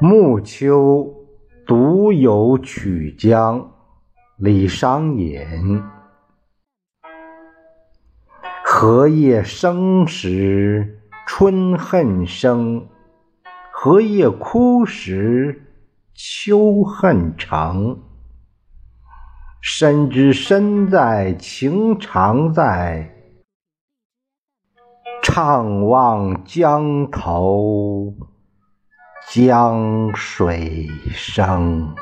暮秋独有曲江，李商隐。荷叶生时春恨生，荷叶枯时秋恨长。深知身在情常在，怅望江头江水声。